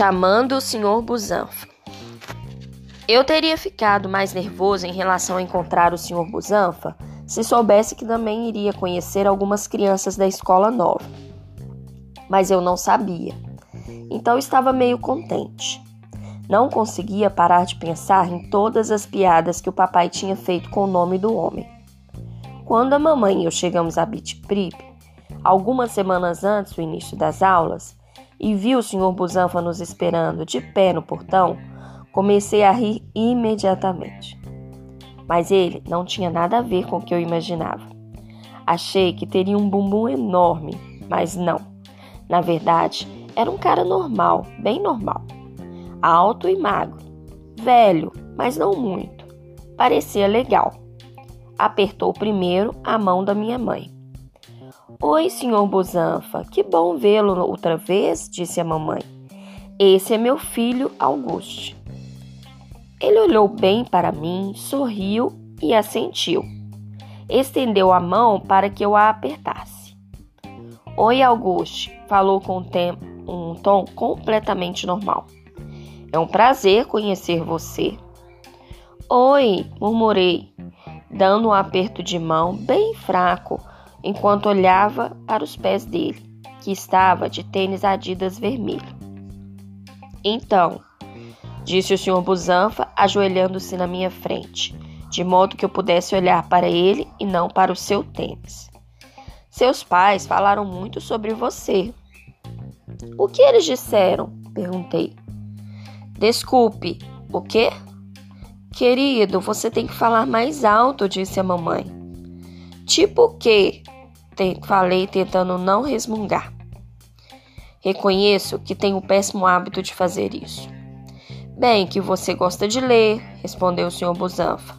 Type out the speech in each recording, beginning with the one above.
chamando o Sr. Busanfa. Eu teria ficado mais nervoso em relação a encontrar o Sr. Busanfa se soubesse que também iria conhecer algumas crianças da escola nova. Mas eu não sabia, então estava meio contente. Não conseguia parar de pensar em todas as piadas que o papai tinha feito com o nome do homem. Quando a mamãe e eu chegamos a Bitprip, algumas semanas antes do início das aulas, e vi o Sr. Busanfa nos esperando de pé no portão, comecei a rir imediatamente. Mas ele não tinha nada a ver com o que eu imaginava. Achei que teria um bumbum enorme, mas não. Na verdade, era um cara normal, bem normal alto e magro, velho, mas não muito. Parecia legal. Apertou primeiro a mão da minha mãe. Oi, senhor Busanfa, que bom vê-lo outra vez, disse a mamãe. Esse é meu filho Auguste. Ele olhou bem para mim, sorriu e assentiu. Estendeu a mão para que eu a apertasse. Oi, Auguste, falou com um tom completamente normal. É um prazer conhecer você. Oi, murmurei, dando um aperto de mão bem fraco enquanto olhava para os pés dele, que estava de tênis Adidas vermelho. Então, disse o Sr. Busanfa, ajoelhando-se na minha frente, de modo que eu pudesse olhar para ele e não para o seu tênis. Seus pais falaram muito sobre você. O que eles disseram? perguntei. Desculpe, o quê? Querido, você tem que falar mais alto, disse a mamãe. Tipo o quê? Falei tentando não resmungar. Reconheço que tenho o péssimo hábito de fazer isso. Bem, que você gosta de ler, respondeu o Sr. Busanfa,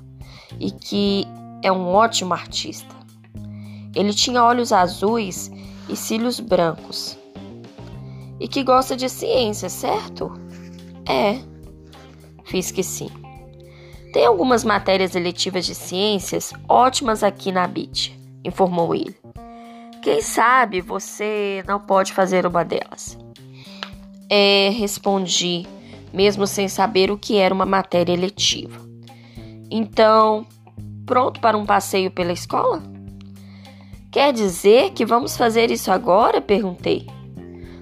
e que é um ótimo artista. Ele tinha olhos azuis e cílios brancos. E que gosta de ciência, certo? É, fiz que sim. Tem algumas matérias eletivas de ciências ótimas aqui na BIT, informou ele. Quem sabe você não pode fazer uma delas? É, respondi, mesmo sem saber o que era uma matéria eletiva. Então, pronto para um passeio pela escola? Quer dizer que vamos fazer isso agora? perguntei.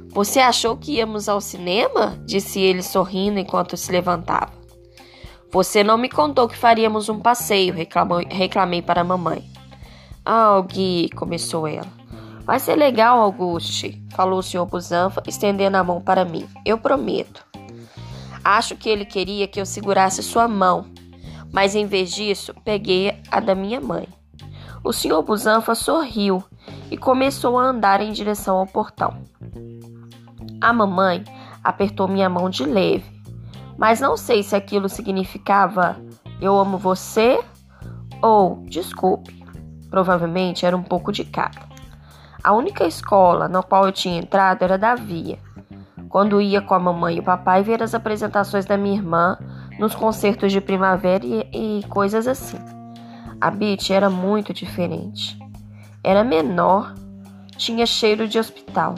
Você achou que íamos ao cinema? disse ele sorrindo enquanto se levantava. Você não me contou que faríamos um passeio, reclamou, reclamei para a mamãe. Ah, Gui, começou ela. Vai ser legal, Auguste, falou o senhor Busanfa, estendendo a mão para mim. Eu prometo. Acho que ele queria que eu segurasse sua mão, mas em vez disso, peguei a da minha mãe. O senhor Busanfa sorriu e começou a andar em direção ao portão. A mamãe apertou minha mão de leve, mas não sei se aquilo significava eu amo você ou desculpe. Provavelmente era um pouco de cada. A única escola na qual eu tinha entrado era da Via. Quando ia com a mamãe e o papai ver as apresentações da minha irmã nos concertos de primavera e, e coisas assim. A Beach era muito diferente. Era menor, tinha cheiro de hospital.